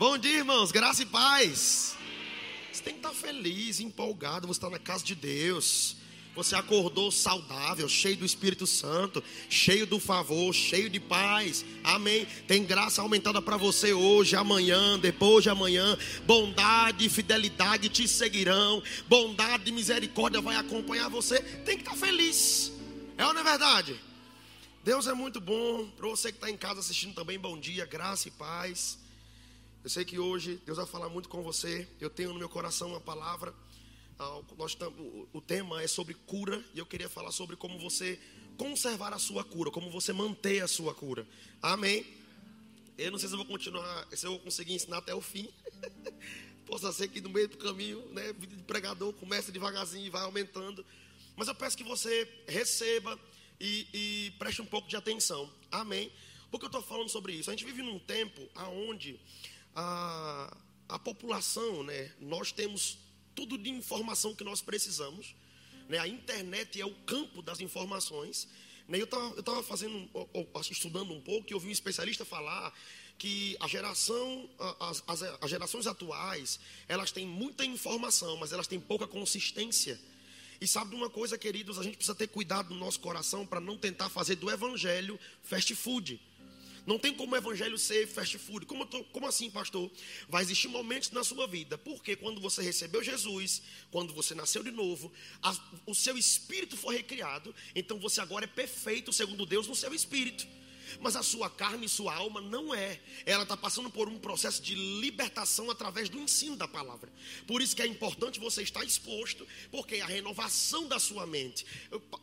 Bom dia, irmãos, graça e paz. Você tem que estar feliz, empolgado, você está na casa de Deus. Você acordou saudável, cheio do Espírito Santo, cheio do favor, cheio de paz. Amém. Tem graça aumentada para você hoje, amanhã, depois de amanhã. Bondade e fidelidade te seguirão. Bondade e misericórdia vai acompanhar você. Tem que estar feliz. É ou não é verdade? Deus é muito bom. Para você que está em casa assistindo também, bom dia, graça e paz. Eu sei que hoje Deus vai falar muito com você. Eu tenho no meu coração uma palavra. Ah, o tema é sobre cura e eu queria falar sobre como você conservar a sua cura, como você manter a sua cura. Amém. Eu não sei se eu vou continuar, se eu vou conseguir ensinar até o fim. Possa ser que no meio do caminho, né, vida de pregador começa devagarzinho e vai aumentando. Mas eu peço que você receba e, e preste um pouco de atenção. Amém. Porque eu estou falando sobre isso. A gente vive num tempo aonde a, a população, né, nós temos tudo de informação que nós precisamos. Né, a internet é o campo das informações. Né, eu estava fazendo, estudando um pouco e ouvi um especialista falar que a geração, as, as, as gerações atuais, elas têm muita informação, mas elas têm pouca consistência. E sabe de uma coisa, queridos, a gente precisa ter cuidado no nosso coração para não tentar fazer do evangelho fast food. Não tem como o evangelho ser fast food. Como, tô, como assim, pastor? Vai existir momentos na sua vida. Porque quando você recebeu Jesus, quando você nasceu de novo, a, o seu espírito foi recriado. Então você agora é perfeito, segundo Deus, no seu espírito. Mas a sua carne e sua alma não é. Ela está passando por um processo de libertação através do ensino da palavra. Por isso que é importante você estar exposto, porque é a renovação da sua mente.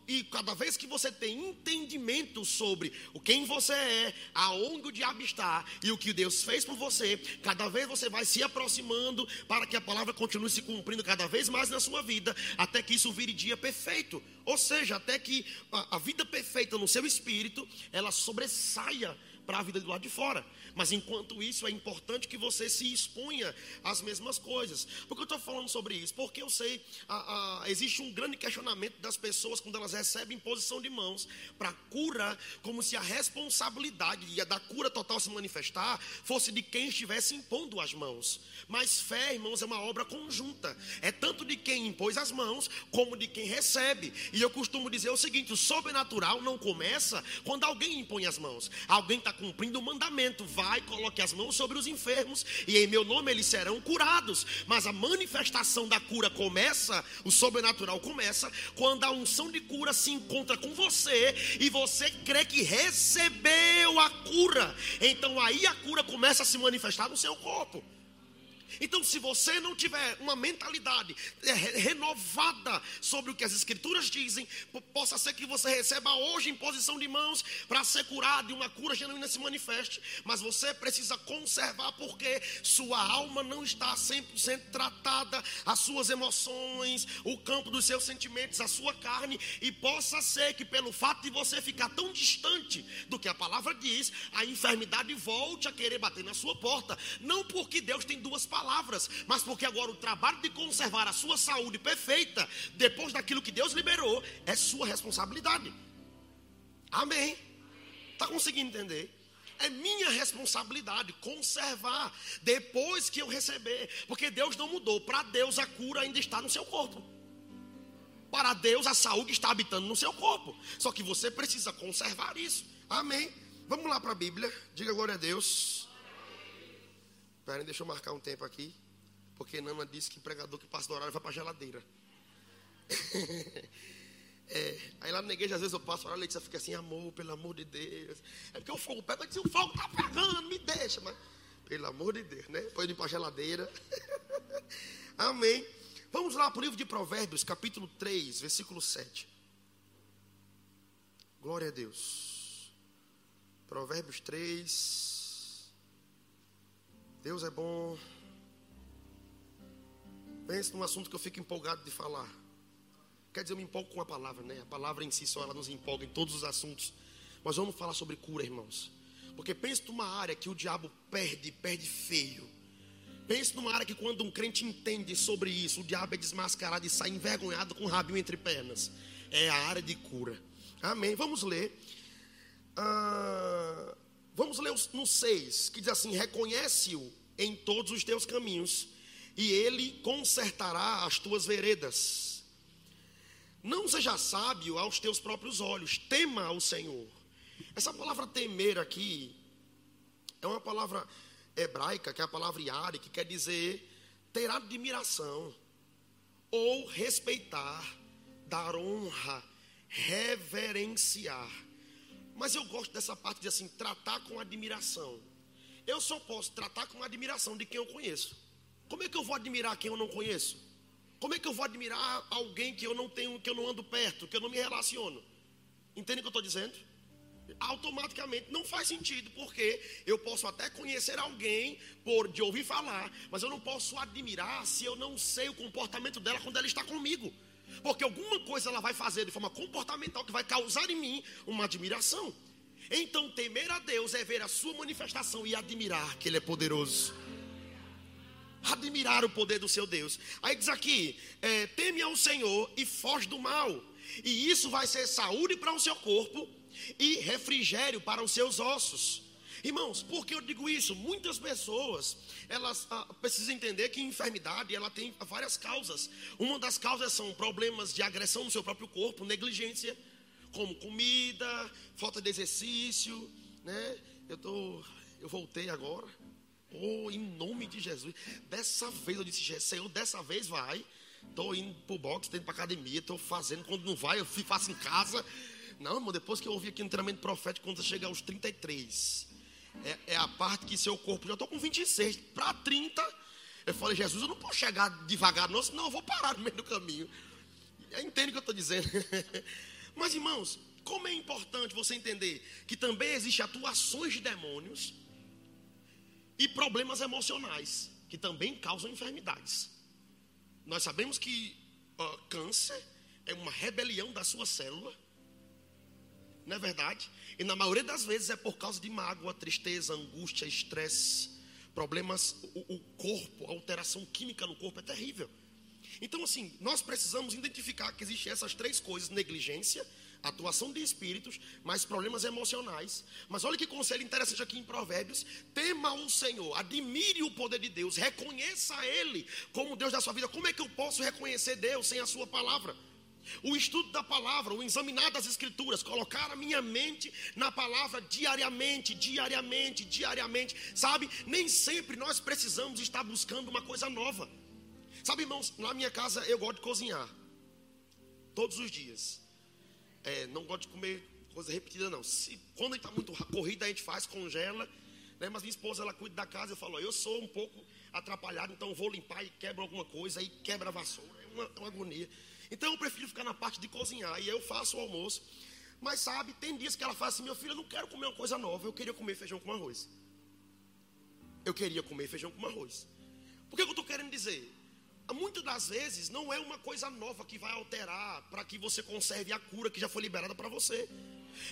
E cada vez que você tem entendimento sobre o quem você é, aonde o diabo está e o que Deus fez por você, cada vez você vai se aproximando para que a palavra continue se cumprindo cada vez mais na sua vida, até que isso vire dia perfeito. Ou seja, até que a, vida perfeita no seu espírito, ela sobressaia para a vida do lado de fora. Mas enquanto isso, é importante que você se exponha às mesmas coisas. Por que eu estou falando sobre isso? Porque eu sei, a, a, existe um grande questionamento das pessoas quando elas recebem posição de mãos para cura, como se a responsabilidade da cura total se manifestar fosse de quem estivesse impondo as mãos. Mas fé, irmãos, é uma obra conjunta. É tanto de quem impôs as mãos, como de quem recebe. E eu costumo dizer o seguinte: o sobrenatural não começa quando alguém impõe as mãos. Alguém está cumprindo o mandamento. Vai, coloque as mãos sobre os enfermos, e em meu nome eles serão curados. Mas a manifestação da cura começa, o sobrenatural começa, quando a unção de cura se encontra com você e você crê que recebeu a cura. Então aí a cura começa a se manifestar no seu corpo. Então, se você não tiver uma mentalidade é, renovada sobre o que as Escrituras dizem, possa ser que você receba hoje em posição de mãos para ser curado e uma cura genuína se manifeste. Mas você precisa conservar porque sua alma não está 100% tratada, as suas emoções, o campo dos seus sentimentos, a sua carne. E possa ser que, pelo fato de você ficar tão distante do que a palavra diz, a enfermidade volte a querer bater na sua porta. Não porque Deus tem duas palavras palavras, mas porque agora o trabalho de conservar a sua saúde perfeita, depois daquilo que Deus liberou, é sua responsabilidade. Amém? Está conseguindo entender? É minha responsabilidade conservar depois que eu receber, porque Deus não mudou. Para Deus a cura ainda está no seu corpo. Para Deus a saúde está habitando no seu corpo. Só que você precisa conservar isso. Amém. Vamos lá para a Bíblia. Diga glória a Deus. Esperem, deixa eu marcar um tempo aqui. Porque Nana disse que pregador que passa do horário vai para a geladeira. é, aí lá na igreja, às vezes eu passo, a Letícia fica assim, amor, pelo amor de Deus. É porque o fogo pega, eu disse, o fogo está pegando, me deixa. Mas, pelo amor de Deus, né? Foi ir para a geladeira. Amém. Vamos lá para o livro de Provérbios, capítulo 3, versículo 7. Glória a Deus. Provérbios 3, Deus é bom. Pense num assunto que eu fico empolgado de falar. Quer dizer, eu me empolgo com a palavra, né? A palavra em si só ela nos empolga em todos os assuntos. Mas vamos falar sobre cura, irmãos. Porque pense numa área que o diabo perde, perde feio. Pense numa área que quando um crente entende sobre isso, o diabo é desmascarado e sai envergonhado com o rabinho entre pernas. É a área de cura. Amém. Vamos ler. Ah, Vamos ler no 6, que diz assim: reconhece-o em todos os teus caminhos, e ele consertará as tuas veredas. Não seja sábio aos teus próprios olhos, tema ao Senhor. Essa palavra temer aqui é uma palavra hebraica, que é a palavra yari, que quer dizer ter admiração ou respeitar, dar honra, reverenciar. Mas eu gosto dessa parte de assim, tratar com admiração. Eu só posso tratar com admiração de quem eu conheço. Como é que eu vou admirar quem eu não conheço? Como é que eu vou admirar alguém que eu não tenho, que eu não ando perto, que eu não me relaciono? Entende o que eu estou dizendo? Automaticamente não faz sentido, porque eu posso até conhecer alguém por de ouvir falar, mas eu não posso admirar se eu não sei o comportamento dela quando ela está comigo. Porque alguma coisa ela vai fazer de forma comportamental que vai causar em mim uma admiração. Então, temer a Deus é ver a sua manifestação e admirar que Ele é poderoso. Admirar o poder do seu Deus. Aí diz aqui: é, teme ao Senhor e foge do mal. E isso vai ser saúde para o seu corpo e refrigério para os seus ossos. Irmãos, por que eu digo isso? Muitas pessoas, elas ah, precisam entender que enfermidade, ela tem várias causas. Uma das causas são problemas de agressão no seu próprio corpo, negligência, como comida, falta de exercício, né? Eu tô, eu voltei agora. Oh, em nome de Jesus. Dessa vez eu disse, Senhor, dessa vez vai. Estou indo para o boxe, estou indo para academia, estou fazendo. Quando não vai, eu faço em casa. Não, irmão, depois que eu ouvi aqui no treinamento profético, quando chega aos 33, é, é a parte que seu corpo, já estou com 26, para 30, eu falei, Jesus, eu não posso chegar devagar, não, senão eu vou parar no meio do caminho. Entende o que eu estou dizendo? Mas, irmãos, como é importante você entender que também existem atuações de demônios e problemas emocionais que também causam enfermidades. Nós sabemos que uh, câncer é uma rebelião da sua célula não é verdade? E na maioria das vezes é por causa de mágoa, tristeza, angústia, estresse, problemas, o, o corpo, a alteração química no corpo é terrível. Então, assim, nós precisamos identificar que existem essas três coisas: negligência, atuação de espíritos, mais problemas emocionais. Mas olha que conselho interessante aqui em Provérbios: tema o Senhor, admire o poder de Deus, reconheça Ele como Deus da sua vida. Como é que eu posso reconhecer Deus sem a Sua palavra? O estudo da palavra, o examinar das escrituras, colocar a minha mente na palavra diariamente, diariamente, diariamente. Sabe, nem sempre nós precisamos estar buscando uma coisa nova. Sabe, irmãos, na minha casa eu gosto de cozinhar. Todos os dias. É, não gosto de comer coisa repetida, não. Se, quando a gente está muito corrida, a gente faz, congela. Né? Mas minha esposa, ela cuida da casa. Eu falo, eu sou um pouco atrapalhado, então vou limpar e quebro alguma coisa, aí quebra a vassoura. É uma, é uma agonia. Então eu prefiro ficar na parte de cozinhar e eu faço o almoço. Mas sabe, tem dias que ela fala assim: meu filho, eu não quero comer uma coisa nova, eu queria comer feijão com arroz. Eu queria comer feijão com arroz. Por que eu estou querendo dizer? Muitas das vezes não é uma coisa nova que vai alterar para que você conserve a cura que já foi liberada para você.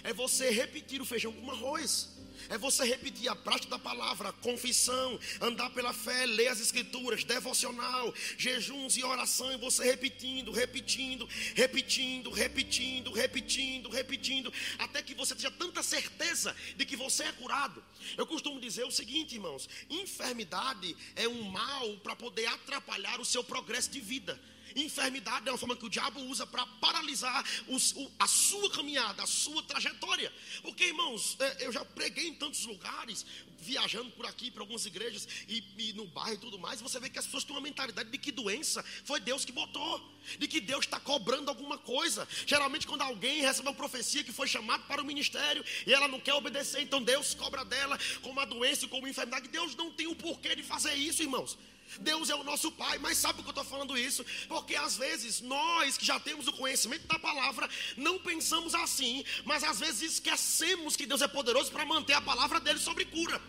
É você repetir o feijão com arroz. É você repetir a prática da palavra, confissão, andar pela fé, ler as escrituras, devocional, jejuns e oração, e você repetindo, repetindo, repetindo, repetindo, repetindo, repetindo, até que você tenha tanta certeza de que você é curado. Eu costumo dizer o seguinte, irmãos: enfermidade é um mal para poder atrapalhar o seu progresso de vida. Enfermidade é uma forma que o diabo usa para paralisar os, o, a sua caminhada, a sua trajetória. Porque, irmãos, é, eu já preguei em tantos lugares, viajando por aqui, para algumas igrejas e, e, no bairro e tudo mais, você vê que as pessoas têm uma mentalidade de que doença foi Deus que botou, de que Deus está cobrando alguma coisa. Geralmente, quando alguém recebe uma profecia que foi chamado para o ministério e ela não quer obedecer, então Deus cobra dela como a doença como a enfermidade. Deus não tem o porquê de fazer isso, irmãos. Deus é o nosso Pai, mas sabe por que eu estou falando isso? Porque às vezes nós que já temos o conhecimento da palavra, não pensamos assim, mas às vezes esquecemos que Deus é poderoso para manter a palavra dele sobre cura.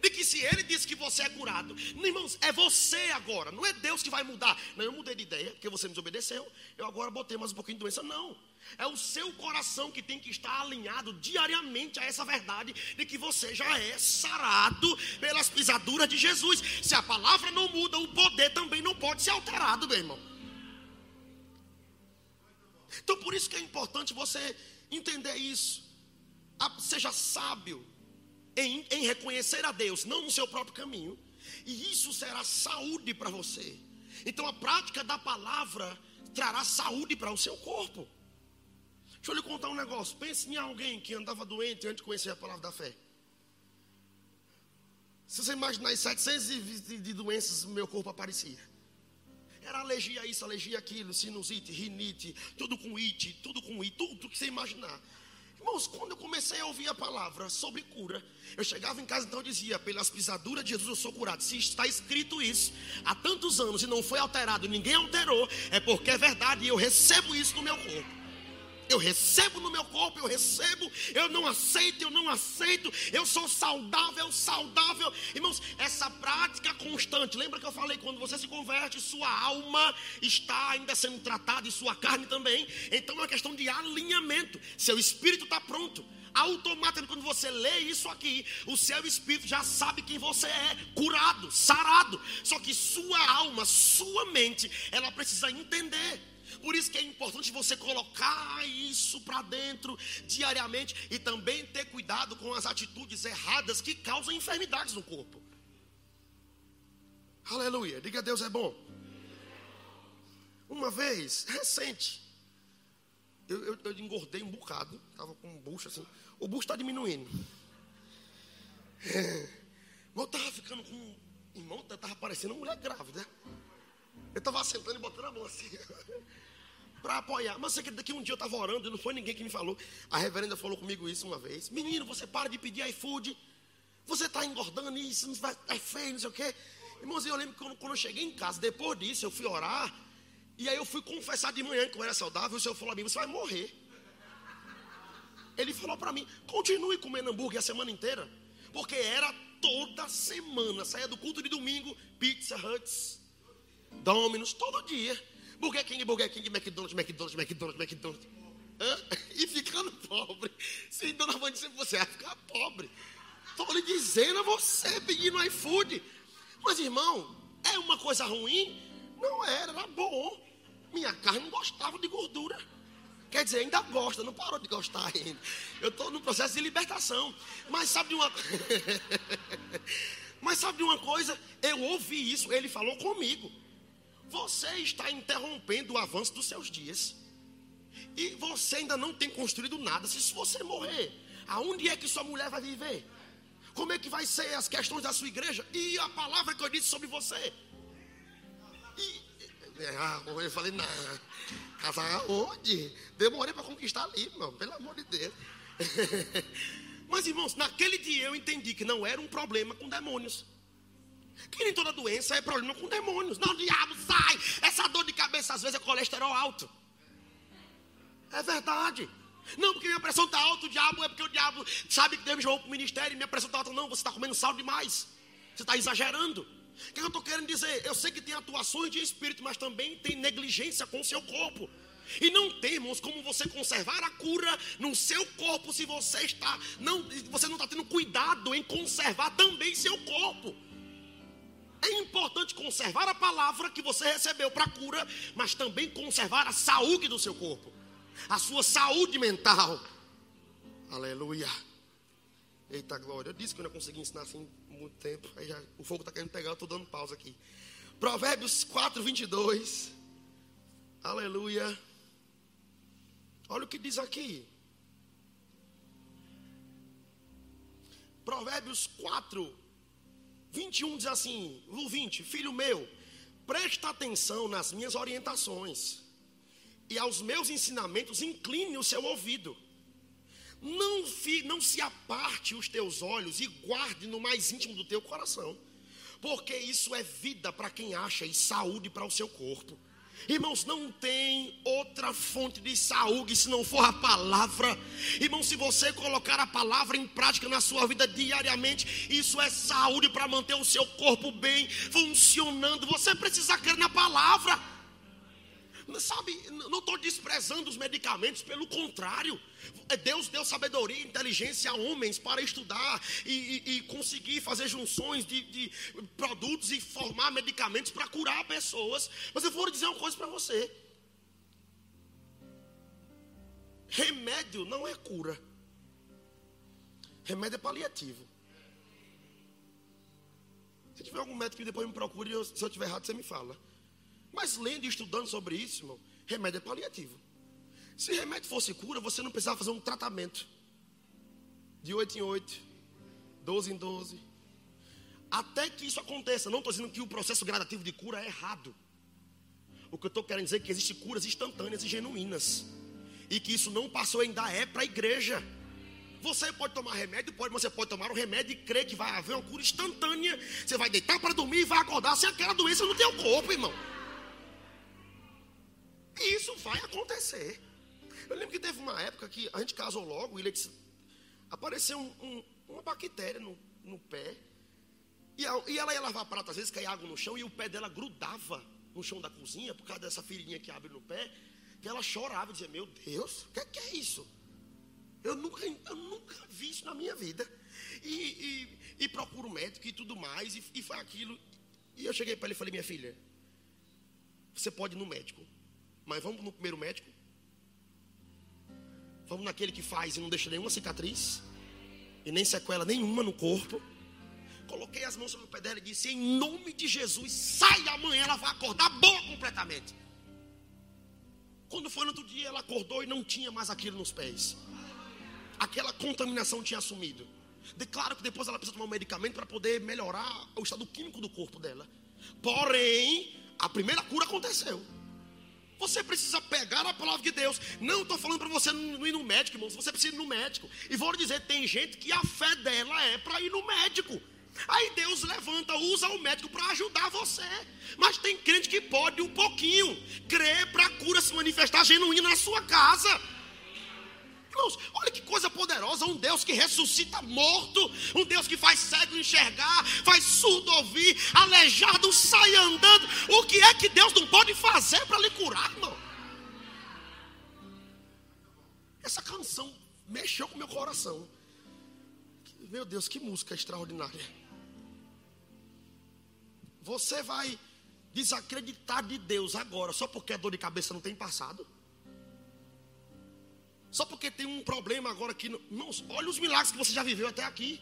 De que se ele disse que você é curado, irmãos, é você agora, não é Deus que vai mudar. Não, eu mudei de ideia, porque você me desobedeceu, eu agora botei mais um pouquinho de doença. Não. É o seu coração que tem que estar alinhado diariamente a essa verdade de que você já é sarado pelas pisaduras de Jesus. Se a palavra não muda, o poder também não pode ser alterado, meu irmão. Então por isso que é importante você entender isso. Seja sábio em, em reconhecer a Deus, não no seu próprio caminho, e isso será saúde para você. Então a prática da palavra trará saúde para o seu corpo. Deixa eu lhe contar um negócio. Pense em alguém que andava doente antes de conhecer a palavra da fé. Se você imaginar 720 de doenças, meu corpo aparecia. Era alergia a isso, alergia a aquilo, sinusite, rinite, tudo com it, tudo com it, tudo que você imaginar. Irmãos, quando eu comecei a ouvir a palavra sobre cura, eu chegava em casa então eu dizia: pelas pisaduras de Jesus eu sou curado. Se está escrito isso há tantos anos e não foi alterado, ninguém alterou, é porque é verdade e eu recebo isso no meu corpo. Eu recebo no meu corpo, eu recebo, eu não aceito, eu não aceito, eu sou saudável, saudável. Irmãos, essa prática constante, lembra que eu falei, quando você se converte, sua alma está ainda sendo tratada e sua carne também. Então é uma questão de alinhamento. Seu espírito está pronto. Automaticamente, quando você lê isso aqui, o seu espírito já sabe quem você é, curado, sarado. Só que sua alma, sua mente, ela precisa entender. Por isso que é importante você colocar isso para dentro diariamente e também ter cuidado com as atitudes erradas que causam enfermidades no corpo. Aleluia, diga Deus é bom. Uma vez, recente, eu, eu, eu engordei um bocado, estava com um bucho assim, o bucho está diminuindo. É, eu estava ficando com. Irmão, estava parecendo uma mulher grávida. Eu estava sentando e botando a mão assim. Para apoiar. Mas você que um dia eu estava orando e não foi ninguém que me falou. A reverenda falou comigo isso uma vez. Menino, você para de pedir iFood. Você está engordando isso, não vai, é feio, não sei o quê. Irmãos, eu lembro que quando, quando eu cheguei em casa, depois disso, eu fui orar. E aí eu fui confessar de manhã que eu era saudável. O Senhor falou a mim, você vai morrer. Ele falou para mim, continue comendo hambúrguer a semana inteira. Porque era toda semana. Saía do culto de domingo, Pizza Huts, Domino's, todo dia. Burger King, Burger King, McDonald's, McDonald's, McDonald's, McDonald's. Hã? E ficando pobre. Sim, dona Wanda disse, você vai ficar pobre. Estou lhe dizendo a você pedindo iFood. Mas, irmão, é uma coisa ruim? Não era, era bom. Minha carne não gostava de gordura. Quer dizer, ainda gosta, não parou de gostar ainda. Eu estou no processo de libertação. Mas sabe de uma Mas sabe de uma coisa? Eu ouvi isso, ele falou comigo. Você está interrompendo o avanço dos seus dias. E você ainda não tem construído nada. Se você morrer, aonde é que sua mulher vai viver? Como é que vai ser as questões da sua igreja? E a palavra que eu disse sobre você? E, ah, eu falei, não, casar onde? Demorei para conquistar ali, irmão, pelo amor de Deus. Mas, irmãos, naquele dia eu entendi que não era um problema com demônios. Que nem toda doença é problema com demônios. Não, diabo, sai. Essa dor de cabeça às vezes é colesterol alto. É verdade. Não, porque minha pressão está alta, o diabo é porque o diabo sabe que Deus me chamou para o ministério e minha pressão está alta. Não, você está comendo sal demais. Você está exagerando. O que eu estou querendo dizer? Eu sei que tem atuações de espírito, mas também tem negligência com o seu corpo. E não temos como você conservar a cura no seu corpo se você está não você não está tendo cuidado em conservar também seu corpo. É importante conservar a palavra que você recebeu para cura, mas também conservar a saúde do seu corpo, a sua saúde mental. Aleluia. Eita glória. Eu disse que eu não consegui ensinar assim muito tempo. Aí já, o fogo está querendo pegar, eu estou dando pausa aqui. Provérbios 4, 22. Aleluia. Olha o que diz aqui. Provérbios 4, 21 diz assim: o 20, filho meu, presta atenção nas minhas orientações e aos meus ensinamentos incline o seu ouvido. Não, fi, não se aparte os teus olhos e guarde no mais íntimo do teu coração, porque isso é vida para quem acha e saúde para o seu corpo. Irmãos, não tem outra fonte de saúde se não for a palavra. Irmão, se você colocar a palavra em prática na sua vida diariamente, isso é saúde para manter o seu corpo bem funcionando. Você precisa crer na palavra. Sabe, não estou desprezando os medicamentos, pelo contrário. É Deus deu sabedoria e inteligência a homens para estudar e, e, e conseguir fazer junções de, de, produtos e formar medicamentos para curar pessoas. Mas eu vou dizer uma coisa para você: remédio não é cura, remédio é paliativo. Se tiver algum médico que depois me procure, se eu estiver errado, você me fala. Mas lendo e estudando sobre isso, irmão, remédio é paliativo. Se remédio fosse cura, você não precisava fazer um tratamento. De 8 em 8, 12 em 12. Até que isso aconteça. Não estou dizendo que o processo gradativo de cura é errado. O que eu estou querendo dizer é que existem curas instantâneas e genuínas. E que isso não passou ainda é para a igreja. Você pode tomar remédio, pode, mas você pode tomar um remédio e crer que vai haver uma cura instantânea. Você vai deitar para dormir e vai acordar sem aquela doença no teu corpo, irmão. E isso vai acontecer. Eu lembro que teve uma época que a gente casou logo e ele disse, apareceu um, um, uma bactéria no, no pé. E, a, e, ela ia lavar prato, às vezes caía água no chão e o pé dela grudava no chão da cozinha por causa dessa feirinha que abre no pé. E ela chorava e dizia: Meu Deus, o que, que, é isso? Eu nunca, eu nunca vi isso na minha vida. E, e, e procuro médico e tudo mais. E, e foi aquilo. E eu cheguei para ele e falei: Minha filha, você pode ir no médico, mas vamos no primeiro médico? Vamos naquele que faz e não deixa nenhuma cicatriz e nem sequela nenhuma no corpo. Coloquei as mãos sobre o pé dela e disse: Em nome de Jesus, sai amanhã, ela vai acordar boa completamente. Quando foi no outro dia, ela acordou e não tinha mais aquilo nos pés. Aquela contaminação tinha assumido. Declaro que depois ela precisa tomar um medicamento para poder melhorar o estado químico do corpo dela. Porém, a primeira cura aconteceu. Você precisa pegar a palavra de Deus. Não estou falando para você não ir no médico, irmãos. Você precisa ir no médico. E vou dizer: tem gente que a fé dela é para ir no médico. Aí Deus levanta, usa o médico para ajudar você. Mas tem crente que pode um pouquinho crer para a cura se manifestar genuína na sua casa. Irmãos, olha que coisa poderosa, um Deus que ressuscita morto, um Deus que faz cego enxergar, faz surdo ouvir, aleijado sai andando. O que é que Deus não pode fazer para lhe curar, irmão? Essa canção mexeu com meu coração. Meu Deus, que música extraordinária. Você vai desacreditar de Deus agora só porque a dor de cabeça não tem passado? Só porque tem um problema agora aqui. Irmãos, olha os milagres que você já viveu até aqui.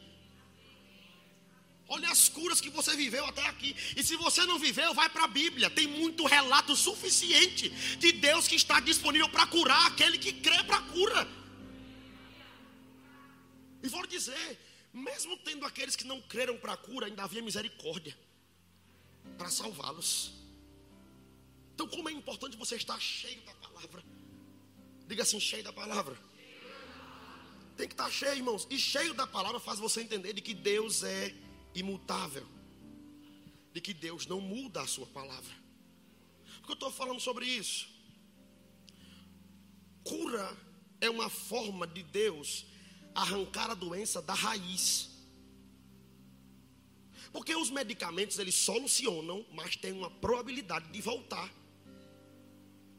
Olha as curas que você viveu até aqui. E se você não viveu, vai para a Bíblia. Tem muito relato suficiente de Deus que está disponível para curar aquele que crê para a cura. E vou dizer, mesmo tendo aqueles que não creram para a cura, ainda havia misericórdia para salvá-los. Então, como é importante você estar cheio da palavra. Diga assim, cheio da palavra. Tem que estar cheio, irmãos. E cheio da palavra faz você entender de que Deus é imutável. De que Deus não muda a sua palavra. Por que eu estou falando sobre isso? Cura é uma forma de Deus arrancar a doença da raiz. Porque os medicamentos eles solucionam, mas tem uma probabilidade de voltar.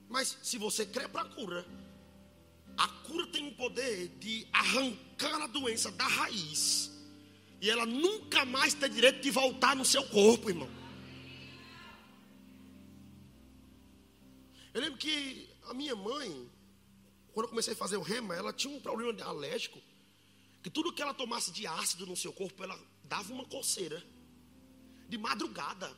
Mas se você crê para a cura, a cura tem o poder de arrancar a doença da raiz. E ela nunca mais tem direito de voltar no seu corpo, irmão. Eu lembro que a minha mãe, quando eu comecei a fazer o rema, ela tinha um problema alérgico. Que tudo que ela tomasse de ácido no seu corpo, ela dava uma coceira de madrugada.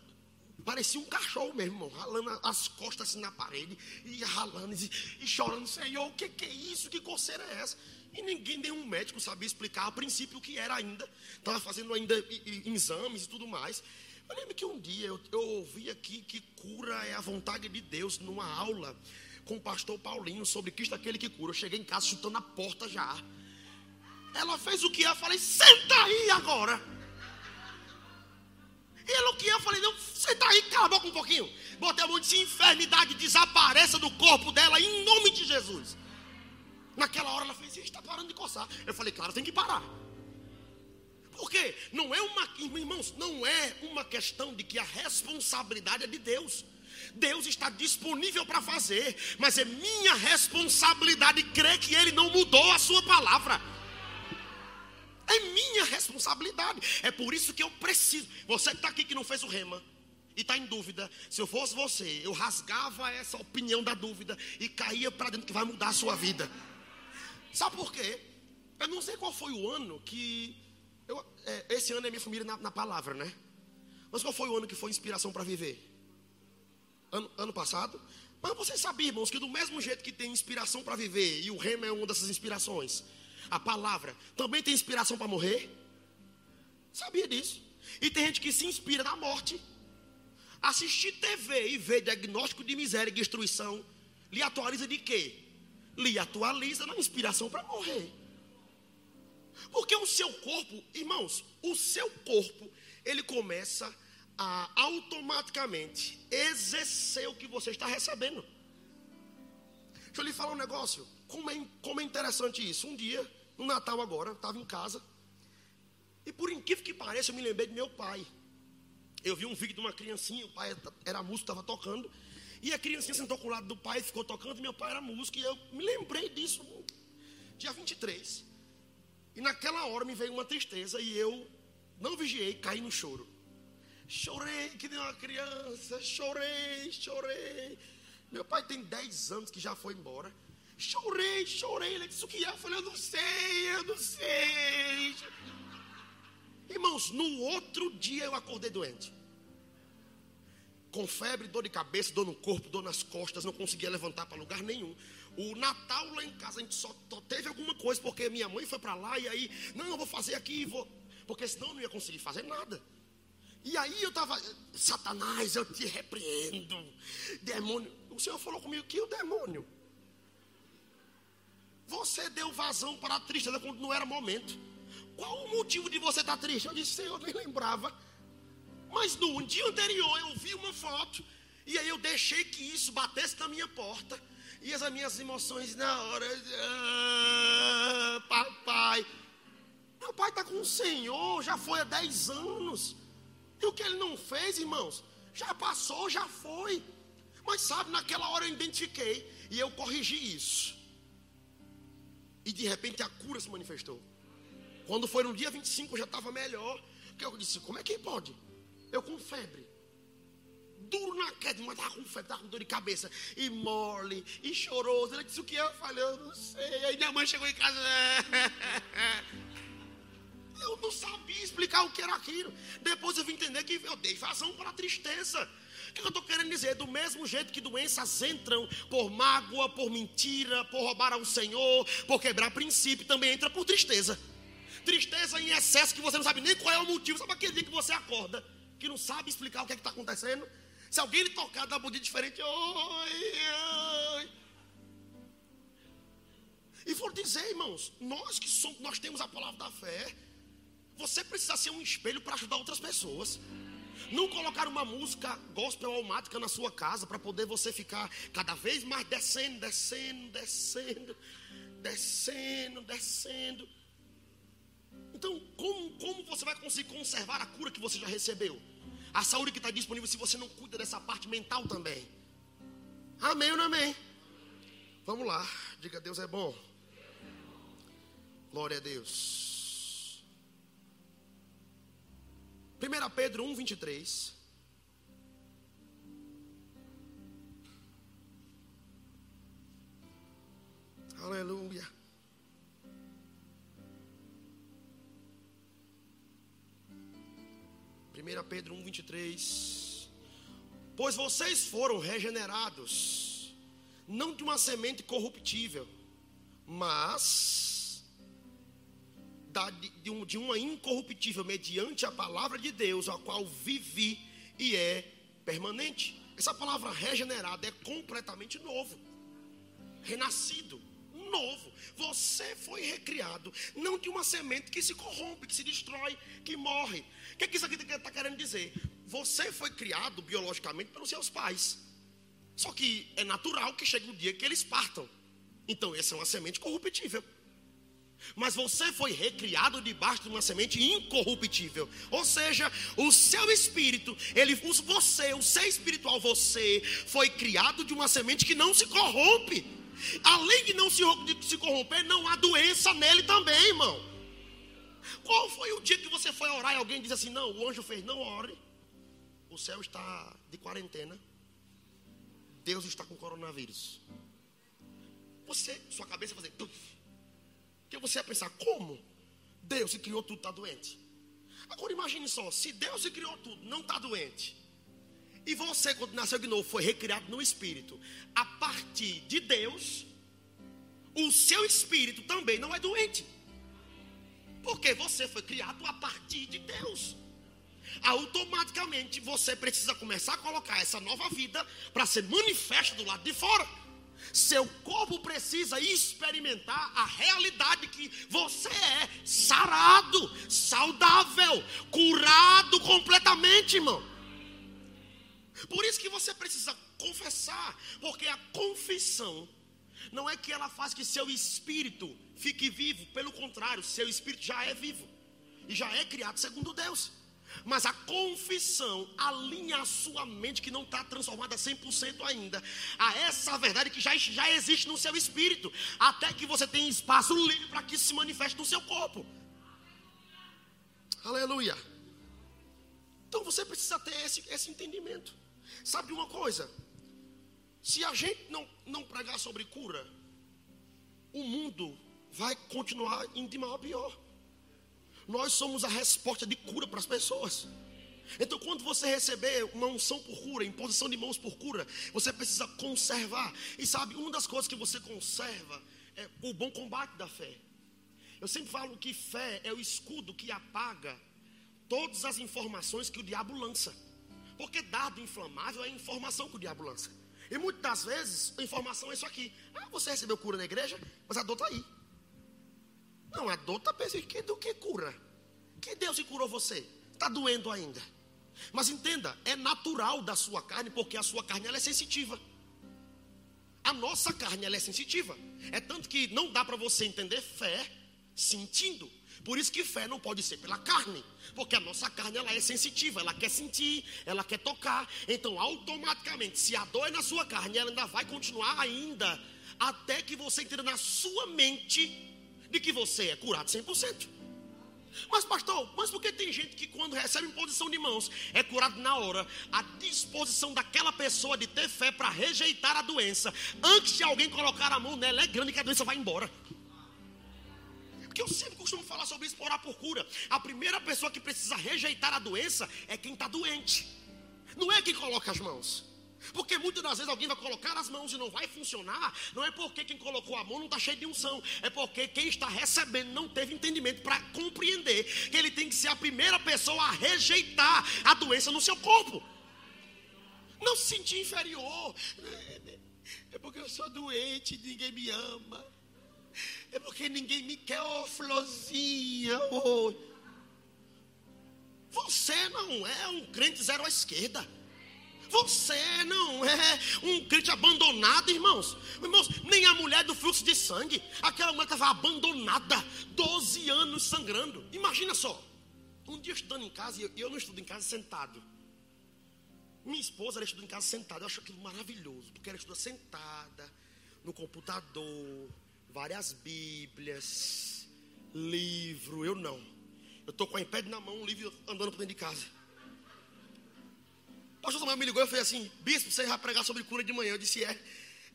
Parecia um cachorro mesmo, irmão, ralando as costas assim na parede, e ralando e, e chorando, Senhor, o que, que é isso? Que coceira é essa? E ninguém, nenhum médico sabia explicar a princípio o que era ainda. Estava fazendo ainda exames e tudo mais. Eu lembro que um dia eu, eu ouvi aqui que cura é a vontade de Deus numa aula com o pastor Paulinho sobre Cristo aquele que cura. Eu cheguei em casa chutando a porta já. Ela fez o que? Eu falei, senta aí agora. Ele que eu falei, não, você está aí, cala a boca um pouquinho. Botei a mão e disse, enfermidade desapareça do corpo dela em nome de Jesus. Naquela hora ela fez, está parando de coçar. Eu falei, claro, tem que parar. Por quê? Não é uma, irmãos, não é uma questão de que a responsabilidade é de Deus. Deus está disponível para fazer, mas é minha responsabilidade crer que Ele não mudou a sua palavra. É minha responsabilidade. É por isso que eu preciso. Você que está aqui que não fez o rema e está em dúvida, se eu fosse você, eu rasgava essa opinião da dúvida e caía para dentro que vai mudar a sua vida. Sabe por quê? Eu não sei qual foi o ano que. Eu, é, esse ano é minha família na, na palavra, né? Mas qual foi o ano que foi inspiração para viver? Ano, ano passado? Mas vocês sabiam, irmãos, que do mesmo jeito que tem inspiração para viver, e o rema é uma dessas inspirações, a palavra também tem inspiração para morrer? Sabia disso? E tem gente que se inspira na morte. Assistir TV e ver diagnóstico de miséria e destruição, lhe atualiza de quê? Lhe atualiza na inspiração para morrer. Porque o seu corpo, irmãos, o seu corpo, ele começa a automaticamente exercer o que você está recebendo. Deixa eu lhe falar um negócio. Como é, como é interessante isso. Um dia, no Natal agora, estava em casa. E por incrível que pareça, eu me lembrei de meu pai. Eu vi um vídeo de uma criancinha, o pai era músico, estava tocando. E a criancinha sentou com o lado do pai, ficou tocando, e meu pai era músico. E eu me lembrei disso, dia 23. E naquela hora me veio uma tristeza e eu não vigiei, caí no choro. Chorei que nem uma criança, chorei, chorei. Meu pai tem 10 anos que já foi embora. Chorei, chorei. Ele disse o que é? Eu falei, eu não sei, eu não sei. Irmãos, no outro dia eu acordei doente. Com febre, dor de cabeça, dor no corpo, dor nas costas, não conseguia levantar para lugar nenhum. O Natal lá em casa a gente só teve alguma coisa porque minha mãe foi para lá e aí, não, eu vou fazer aqui, vou, porque senão eu não ia conseguir fazer nada. E aí eu estava, Satanás, eu te repreendo, demônio. O Senhor falou comigo que o demônio. Você deu vazão para a tristeza quando não era momento. Qual o motivo de você estar triste? Eu disse, Senhor, nem lembrava. Mas no dia anterior eu vi uma foto. E aí eu deixei que isso batesse na minha porta. E as minhas emoções na hora. Ah, papai. Meu pai está com o Senhor, já foi há 10 anos. E o que ele não fez, irmãos? Já passou, já foi. Mas sabe, naquela hora eu identifiquei e eu corrigi isso. E de repente a cura se manifestou. Quando foi no dia 25 eu já estava melhor. Porque eu disse, como é que pode? Eu com febre duro na queda, mas estava com febre, estava com dor de cabeça, e mole, e choroso. Ele disse o que é? Eu falei, eu não sei. Aí minha mãe chegou em casa. Eu não sabia explicar o que era aquilo. Depois eu vim entender que eu dei vazão para a tristeza. O que eu estou querendo dizer? Do mesmo jeito que doenças entram por mágoa, por mentira, por roubar ao Senhor, por quebrar princípio, também entra por tristeza. Tristeza em excesso que você não sabe nem qual é o motivo. Sabe aquele dia que você acorda, que não sabe explicar o que é está acontecendo? Se alguém lhe tocar, um dia diferente. Oi, oi. E vou dizer, irmãos, nós que somos, nós temos a palavra da fé, você precisa ser um espelho para ajudar outras pessoas. Não colocar uma música gospel almática na sua casa para poder você ficar cada vez mais descendo, descendo, descendo, descendo, descendo. Então, como, como você vai conseguir conservar a cura que você já recebeu? A saúde que está disponível se você não cuida dessa parte mental também. Amém ou não amém? Vamos lá, diga Deus é bom. Glória a Deus. 1 Pedro 1, 23. Aleluia. 1 Pedro 1, 23. Pois vocês foram regenerados, não de uma semente corruptível, mas de uma incorruptível, mediante a palavra de Deus, a qual vivi e é permanente. Essa palavra regenerado é completamente novo, renascido novo. Você foi recriado, não de uma semente que se corrompe, que se destrói, que morre. O que, é que isso aqui está querendo dizer? Você foi criado biologicamente pelos seus pais. Só que é natural que chegue o dia que eles partam. Então, essa é uma semente corruptível. Mas você foi recriado debaixo de uma semente incorruptível. Ou seja, o seu espírito, ele, você, o ser espiritual, você, foi criado de uma semente que não se corrompe. Além de não se, de se corromper, não há doença nele também, irmão. Qual foi o dia que você foi orar e alguém disse assim: Não, o anjo fez, não ore. O céu está de quarentena. Deus está com coronavírus. Você, sua cabeça fazer. Porque você ia pensar: Como? Deus que criou tudo está doente. Agora imagine só, se Deus que criou tudo, não está doente. E você, quando nasceu de novo, foi recriado no Espírito. A partir de Deus, o seu espírito também não é doente. Porque você foi criado a partir de Deus. Automaticamente você precisa começar a colocar essa nova vida para ser manifesta do lado de fora. Seu corpo precisa experimentar a realidade que você é sarado, saudável, curado completamente, irmão. Por isso que você precisa confessar, porque a confissão não é que ela faz que seu espírito fique vivo, pelo contrário, seu espírito já é vivo e já é criado segundo Deus. Mas a confissão alinha a sua mente que não está transformada 100% ainda a essa verdade que já, já existe no seu espírito, até que você tenha espaço livre para que isso se manifeste no seu corpo. Aleluia. Então você precisa ter esse, esse entendimento. Sabe uma coisa? Se a gente não, não pregar sobre cura, o mundo vai continuar indo de mal a pior. Nós somos a resposta de cura para as pessoas. Então, quando você receber uma unção por cura, imposição de mãos por cura, você precisa conservar. E sabe, uma das coisas que você conserva é o bom combate da fé. Eu sempre falo que fé é o escudo que apaga todas as informações que o diabo lança. Porque dado inflamável é informação que o diabo lança. E muitas das vezes a informação é isso aqui. Ah, você recebeu cura na igreja, mas a dor está aí. Não, a dor está pensando do que cura. Que Deus que curou você? Está doendo ainda. Mas entenda, é natural da sua carne, porque a sua carne ela é sensitiva. A nossa carne ela é sensitiva. É tanto que não dá para você entender fé sentindo. Por isso que fé não pode ser pela carne, porque a nossa carne ela é sensitiva, ela quer sentir, ela quer tocar. Então, automaticamente, se a dor é na sua carne, ela ainda vai continuar ainda até que você entenda na sua mente de que você é curado 100%. Mas, pastor, mas por que tem gente que quando recebe imposição de mãos é curado na hora? A disposição daquela pessoa de ter fé para rejeitar a doença, antes de alguém colocar a mão nela, é grande que a doença vai embora. Porque eu sempre costumo falar sobre isso, orar por cura. A primeira pessoa que precisa rejeitar a doença é quem está doente. Não é quem coloca as mãos. Porque muitas das vezes alguém vai colocar as mãos e não vai funcionar. Não é porque quem colocou a mão não está cheio de unção. É porque quem está recebendo não teve entendimento para compreender que ele tem que ser a primeira pessoa a rejeitar a doença no seu corpo. Não se sentir inferior. É porque eu sou doente, ninguém me ama. É porque ninguém me quer, ô oh, florzinha. Oh. Você não é um crente zero à esquerda. Você não é um crente abandonado, irmãos. Irmãos, nem a mulher do fluxo de sangue. Aquela mulher estava abandonada, 12 anos sangrando. Imagina só. Um dia estudando em casa, e eu não estudo em casa sentado. Minha esposa ela estuda em casa sentada. Eu acho aquilo maravilhoso, porque ela estuda sentada, no computador, várias Bíblias, livro. Eu não. Eu estou com a iPad na mão, um livro andando por dentro de casa. O pastor Samuel me ligou e falei assim: Bispo, você vai pregar sobre cura de manhã? Eu disse: É.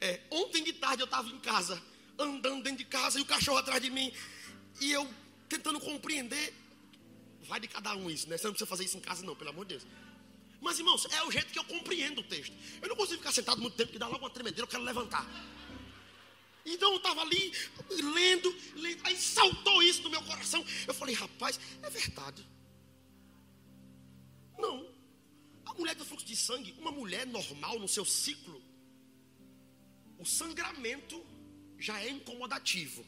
é. Ontem de tarde eu estava em casa, andando dentro de casa e o cachorro atrás de mim. E eu tentando compreender. Vai de cada um isso, né? Você não precisa fazer isso em casa, não, pelo amor de Deus. Mas, irmãos, é o jeito que eu compreendo o texto. Eu não consigo ficar sentado muito tempo, que dá logo uma tremedeira, eu quero levantar. Então eu estava ali, lendo, lendo, aí saltou isso no meu coração. Eu falei, rapaz, é verdade. Mulher do fluxo de sangue, uma mulher normal no seu ciclo, o sangramento já é incomodativo.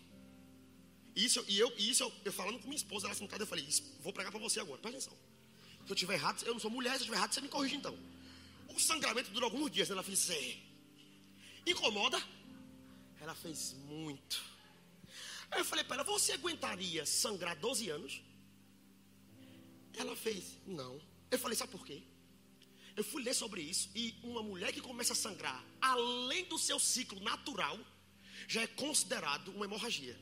Isso, e eu, isso eu, eu falando com minha esposa, ela sentada, eu falei, vou pregar para você agora, presta atenção. Se eu tiver errado, eu não sou mulher, se eu tiver errado, você me corrige então. O sangramento dura alguns dias, né? ela fez, é. Incomoda? Ela fez muito. Aí eu falei para ela: Você aguentaria sangrar 12 anos? Ela fez: Não. Eu falei: Sabe por quê? Eu fui ler sobre isso. E uma mulher que começa a sangrar, além do seu ciclo natural, já é considerado uma hemorragia.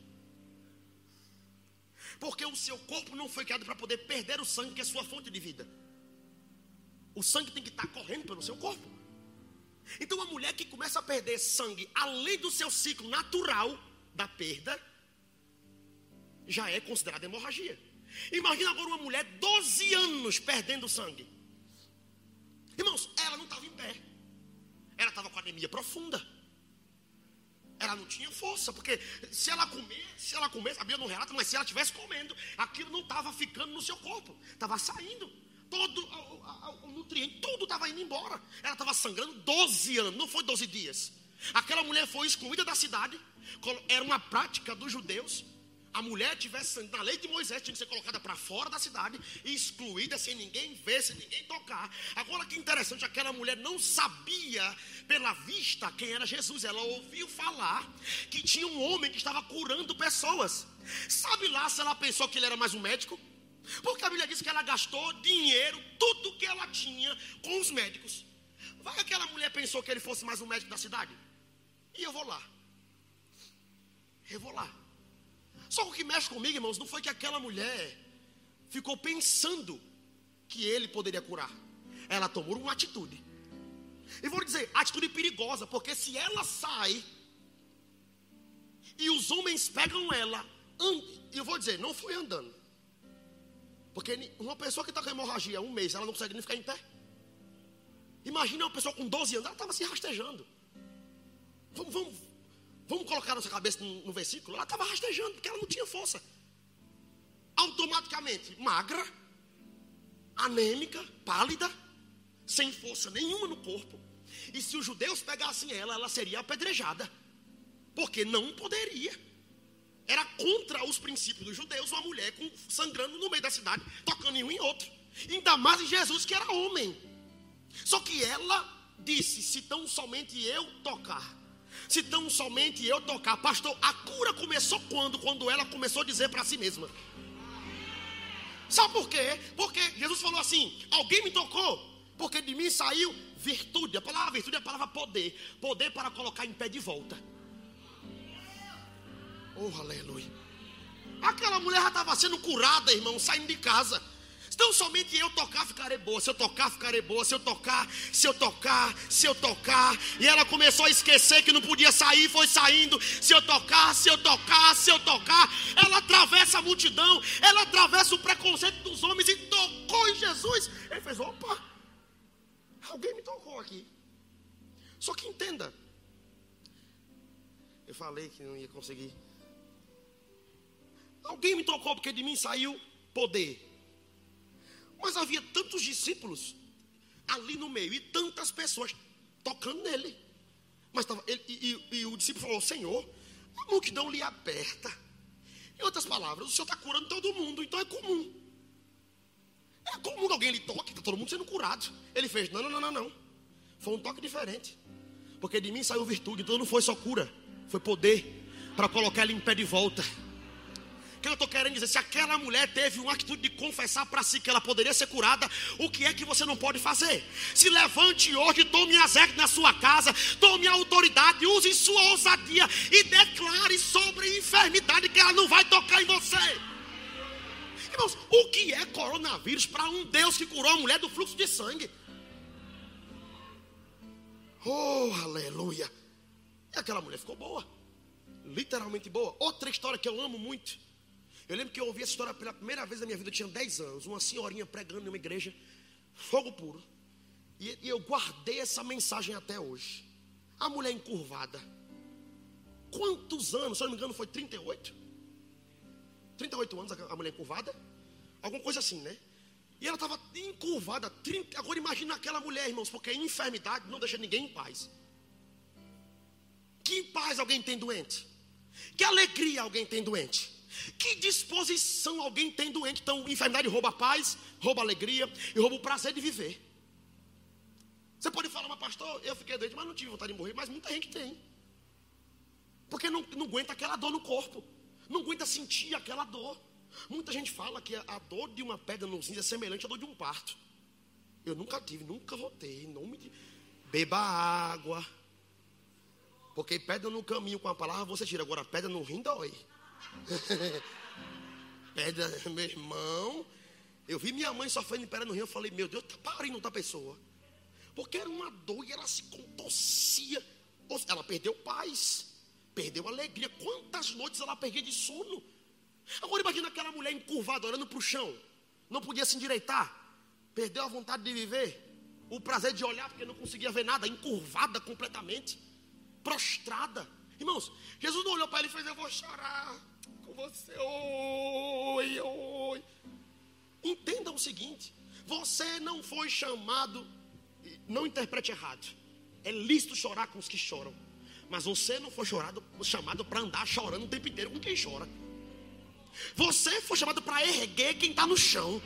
Porque o seu corpo não foi criado para poder perder o sangue, que é sua fonte de vida. O sangue tem que estar correndo pelo seu corpo. Então, a mulher que começa a perder sangue além do seu ciclo natural da perda, já é considerada hemorragia. Imagina agora uma mulher 12 anos perdendo sangue. Irmãos, ela não estava em pé. Ela estava com anemia profunda. Ela não tinha força, porque se ela comer, se ela comer, sabia no relato, mas se ela estivesse comendo, aquilo não estava ficando no seu corpo, estava saindo. Todo o, o nutriente, tudo estava indo embora. Ela estava sangrando 12 anos, não foi 12 dias. Aquela mulher foi excluída da cidade, era uma prática dos judeus a mulher tivesse na lei de Moisés tinha que ser colocada para fora da cidade excluída sem ninguém ver, sem ninguém tocar. Agora que interessante, aquela mulher não sabia pela vista quem era Jesus. Ela ouviu falar que tinha um homem que estava curando pessoas. Sabe lá se ela pensou que ele era mais um médico? Porque a Bíblia diz que ela gastou dinheiro, tudo que ela tinha com os médicos. Vai aquela mulher pensou que ele fosse mais um médico da cidade? E eu vou lá. Eu vou lá. Só que o que mexe comigo, irmãos, não foi que aquela mulher ficou pensando que ele poderia curar. Ela tomou uma atitude. E vou dizer, atitude perigosa, porque se ela sai e os homens pegam ela, e eu vou dizer, não foi andando. Porque uma pessoa que está com hemorragia um mês, ela não consegue nem ficar em pé. Imagina uma pessoa com 12 anos, ela estava se rastejando. Vamos, vamos, Vamos colocar nossa cabeça no, no versículo? Ela estava rastejando, porque ela não tinha força. Automaticamente, magra, anêmica, pálida, sem força nenhuma no corpo. E se os judeus pegassem ela, ela seria apedrejada. Porque não poderia. Era contra os princípios dos judeus uma mulher com, sangrando no meio da cidade, tocando em um e outro. Ainda mais em Jesus, que era homem. Só que ela disse: se tão somente eu tocar se tão somente eu tocar. Pastor, a cura começou quando? Quando ela começou a dizer para si mesma. Sabe por quê? Porque Jesus falou assim: alguém me tocou, porque de mim saiu virtude. A palavra virtude é a palavra poder. Poder para colocar em pé de volta. Oh, aleluia. Aquela mulher já estava sendo curada, irmão, saindo de casa. Então somente eu tocar ficarei boa. Se eu tocar, ficarei boa. Se eu tocar, se eu tocar, se eu tocar. E ela começou a esquecer que não podia sair, foi saindo. Se eu tocar, se eu tocar, se eu tocar. Ela atravessa a multidão, ela atravessa o preconceito dos homens e tocou em Jesus. Ele fez: opa, alguém me tocou aqui. Só que entenda. Eu falei que não ia conseguir. Alguém me tocou porque de mim saiu poder. Mas havia tantos discípulos ali no meio e tantas pessoas tocando nele. Mas tava, ele, e, e, o discípulo falou: Senhor, a multidão lhe aperta. Em outras palavras, o Senhor está curando todo mundo, então é comum. É comum que alguém lhe toque, está todo mundo sendo curado. Ele fez: Não, não, não, não, não. Foi um toque diferente. Porque de mim saiu virtude, então não foi só cura, foi poder para colocar ele em pé de volta que eu estou querendo dizer? Se aquela mulher teve uma atitude de confessar para si que ela poderia ser curada, o que é que você não pode fazer? Se levante hoje, tome regras na sua casa, tome a autoridade, use sua ousadia e declare sobre a enfermidade que ela não vai tocar em você. Irmãos, o que é coronavírus para um Deus que curou a mulher do fluxo de sangue? Oh, aleluia! E aquela mulher ficou boa, literalmente boa. Outra história que eu amo muito eu lembro que eu ouvi essa história pela primeira vez na minha vida, eu tinha 10 anos, uma senhorinha pregando em uma igreja, fogo puro. E, e eu guardei essa mensagem até hoje. A mulher encurvada. Quantos anos? Se eu não me engano, foi 38? 38 anos a mulher encurvada? Alguma coisa assim, né? E ela estava encurvada. 30, agora imagina aquela mulher, irmãos, porque enfermidade não deixa ninguém em paz. Que paz alguém tem doente? Que alegria alguém tem doente? Que disposição alguém tem doente? Então, enfermidade rouba a paz, rouba a alegria e rouba o prazer de viver. Você pode falar, mas pastor, eu fiquei doente, mas não tive vontade de morrer. Mas muita gente tem. Porque não, não aguenta aquela dor no corpo. Não aguenta sentir aquela dor. Muita gente fala que a dor de uma pedra no rins é semelhante à dor de um parto. Eu nunca tive, nunca votei. Nome de... Beba água. Porque pedra no caminho com a palavra você tira. Agora, pedra no rim dói. Pedra, meu irmão. Eu vi minha mãe sofrendo em no rio. Eu falei, meu Deus, tá parindo outra pessoa. Porque era uma dor e ela se contorcia. Ela perdeu paz, perdeu alegria. Quantas noites ela perdia de sono? Agora imagina aquela mulher encurvada, olhando para o chão. Não podia se endireitar. Perdeu a vontade de viver. O prazer de olhar, porque não conseguia ver nada. Encurvada completamente. Prostrada. Irmãos, Jesus não olhou para ele e fez: Eu vou chorar com você. Oi, oi. Entenda o seguinte: você não foi chamado, não interprete errado. É lícito chorar com os que choram. Mas você não foi chorado, chamado para andar chorando o tempo inteiro com quem chora. Você foi chamado para erguer quem está no chão.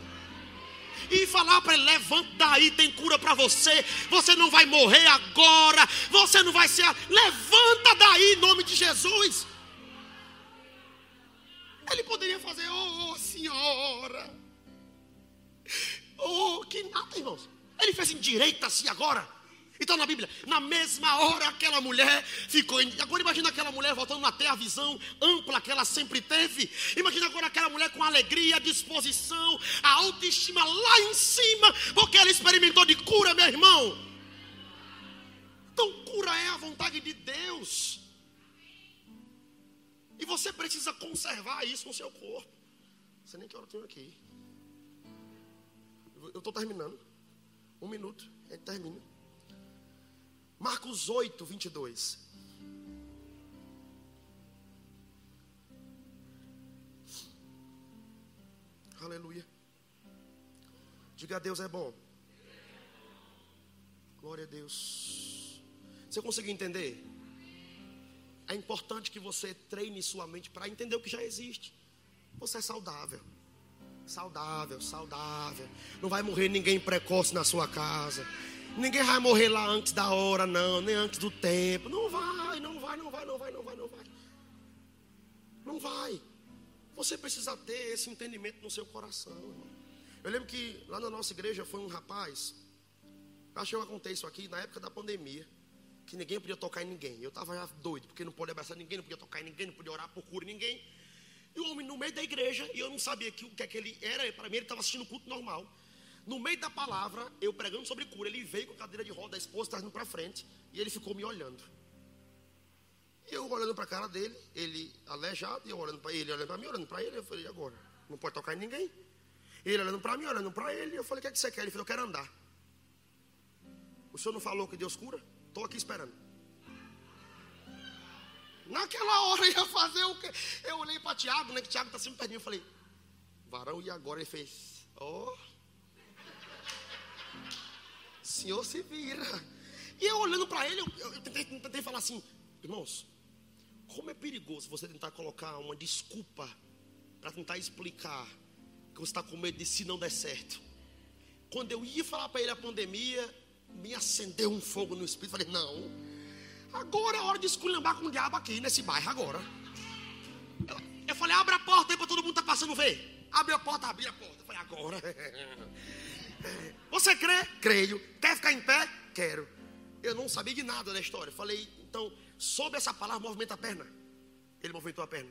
E falar para ele: levanta daí, tem cura para você. Você não vai morrer agora. Você não vai ser. Levanta daí, em nome de Jesus. Ele poderia fazer: Oh, senhora. Oh, que nada, irmãos. Ele fez em direita assim agora. Então na Bíblia, na mesma hora aquela mulher ficou. Agora imagina aquela mulher voltando a ter a visão ampla que ela sempre teve. Imagina agora aquela mulher com alegria, disposição, a autoestima lá em cima, porque ela experimentou de cura, meu irmão. Então, cura é a vontade de Deus. E você precisa conservar isso no seu corpo. Você nem que hora eu tenho aqui. Eu estou terminando. Um minuto, a gente termina. Marcos 8, 22. Aleluia. Diga a Deus é bom. Glória a Deus. Você conseguiu entender? É importante que você treine sua mente para entender o que já existe. Você é saudável. Saudável, saudável. Não vai morrer ninguém precoce na sua casa. Ninguém vai morrer lá antes da hora, não, nem antes do tempo. Não vai, não vai, não vai, não vai, não vai, não vai. Não vai. Você precisa ter esse entendimento no seu coração. Eu lembro que lá na nossa igreja foi um rapaz. Acho que eu contei isso aqui na época da pandemia. Que ninguém podia tocar em ninguém. Eu estava já doido, porque não podia abraçar ninguém, não podia tocar em ninguém, não podia orar por cura ninguém. E o homem no meio da igreja, e eu não sabia que, o que é que ele era, para mim ele estava assistindo culto normal. No meio da palavra, eu pregando sobre cura, ele veio com a cadeira de roda, a esposa trazendo para frente, e ele ficou me olhando. E eu olhando para a cara dele, ele aleijado, e eu olhando para ele, olhando para mim, olhando para ele, eu falei, agora? Não pode tocar em ninguém. Ele olhando para mim, olhando para ele, eu falei, o que, é que você quer? Ele falou, eu quero andar. O senhor não falou que Deus cura? Estou aqui esperando. Naquela hora eu ia fazer o quê? Eu olhei para Tiago, né? Que Tiago está sempre perto de mim. Eu falei, varão, e agora? Ele fez, oh. Senhor se vira. E eu olhando para ele, eu, eu tentei, tentei falar assim, irmãos, como é perigoso você tentar colocar uma desculpa para tentar explicar que você está com medo de se não der certo. Quando eu ia falar para ele a pandemia, me acendeu um fogo no espírito. Falei, não, agora é hora de esculhambar com o diabo aqui nesse bairro agora. Eu falei, abre a porta aí para todo mundo tá passando ver. Abre a porta, abri a porta. Eu falei, agora. Você crê? Creio. Quer ficar em pé? Quero. Eu não sabia de nada da história. Falei, então, sob essa palavra, movimenta a perna. Ele movimentou a perna.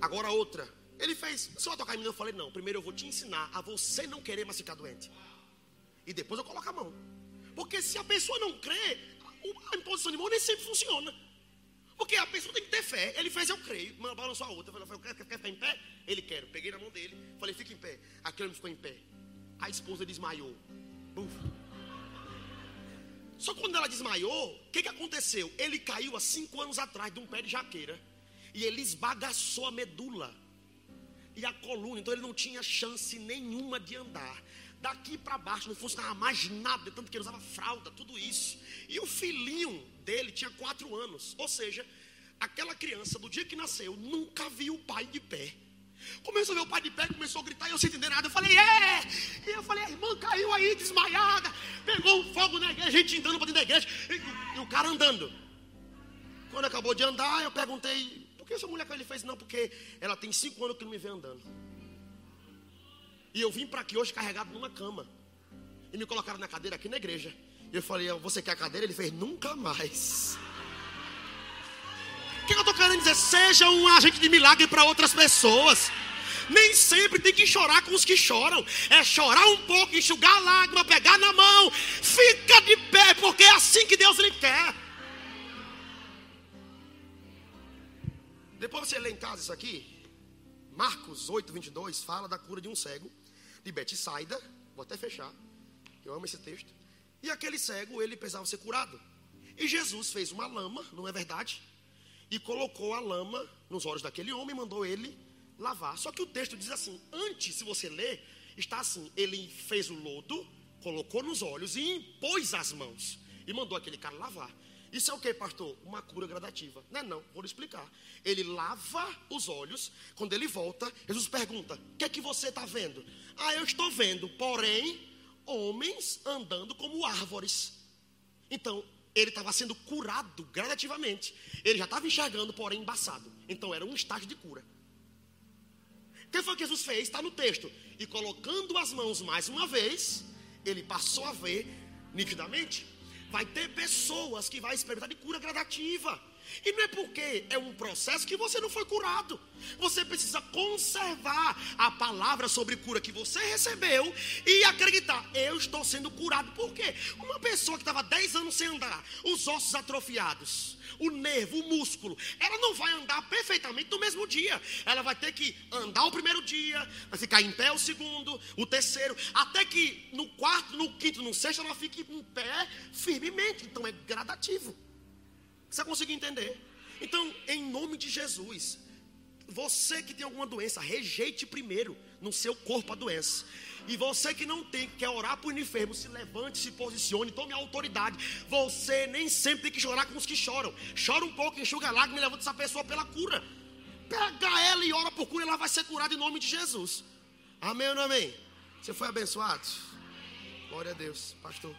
Agora outra. Ele fez, você vai tocar em mim? Eu falei, não. Primeiro eu vou te ensinar a você não querer mais ficar doente. E depois eu coloco a mão. Porque se a pessoa não crê, a imposição de mão nem sempre funciona. Porque a pessoa tem que ter fé. Ele fez, eu creio. Balançou a outra. Eu falei, quer, quer ficar em pé? Ele quer. Peguei na mão dele. Falei, fica em pé. Aquele homem ficou em pé a esposa desmaiou. Uf. Só quando ela desmaiou, o que, que aconteceu? Ele caiu há cinco anos atrás de um pé de jaqueira. E ele esbagaçou a medula e a coluna. Então ele não tinha chance nenhuma de andar. Daqui para baixo não funcionava mais nada, tanto que ele usava fralda, tudo isso. E o filhinho dele tinha quatro anos. Ou seja, aquela criança, do dia que nasceu, nunca viu o pai de pé. Começou o pai de pé, começou a gritar e eu sem entender nada. Eu falei, é! E eu falei, a irmã caiu aí, desmaiada. Pegou um fogo na igreja, a gente andando para dentro da igreja. E, e, o cara andando. Quando acabou de andar, eu perguntei, por que essa mulher caiu? Ele fez, não, porque ela tem cinco anos que não me vê andando. E eu vim para aqui hoje carregado numa cama. E me colocaram na cadeira aqui na igreja. E eu falei, você quer a cadeira? Ele fez, nunca mais. O que eu estou querendo dizer? Seja um agente de milagre para outras pessoas. Nem sempre tem que chorar com os que choram. É chorar um pouco, enxugar a lágrima, pegar na mão. Fica de pé, porque é assim que Deus lhe quer. Depois você lê em casa isso aqui. Marcos 8, 22 fala da cura de um cego de Betsaida. Vou até fechar. Eu amo esse texto. E aquele cego, ele precisava ser curado. E Jesus fez uma lama, não é verdade? E colocou a lama nos olhos daquele homem e mandou ele lavar. Só que o texto diz assim: antes, se você ler, está assim: ele fez o lodo, colocou nos olhos e impôs as mãos. E mandou aquele cara lavar. Isso é o que, pastor? Uma cura gradativa. Não é não, vou lhe explicar. Ele lava os olhos, quando ele volta, Jesus pergunta: O que é que você está vendo? Ah, eu estou vendo, porém, homens andando como árvores. Então, ele estava sendo curado gradativamente. Ele já estava enxergando, porém embaçado. Então era um estágio de cura. O que foi que Jesus fez? Está no texto. E colocando as mãos mais uma vez, ele passou a ver nitidamente. Vai ter pessoas que vai experimentar de cura gradativa. E não é porque é um processo que você não foi curado. Você precisa conservar a palavra sobre cura que você recebeu e acreditar, eu estou sendo curado. Por quê? Uma pessoa que estava 10 anos sem andar, os ossos atrofiados, o nervo, o músculo, ela não vai andar perfeitamente no mesmo dia. Ela vai ter que andar o primeiro dia, vai ficar em pé o segundo, o terceiro, até que no quarto, no quinto, no sexto ela fique em pé firmemente. Então é gradativo. Você conseguiu entender? Então, em nome de Jesus, você que tem alguma doença, rejeite primeiro no seu corpo a doença. E você que não tem, que quer orar por enfermo, se levante, se posicione, tome a autoridade. Você nem sempre tem que chorar com os que choram. Chora um pouco, enxuga a lágrima e levanta essa pessoa pela cura. Pega ela e ora por cura, ela vai ser curada em nome de Jesus. Amém ou não amém? Você foi abençoado? Glória a Deus, pastor.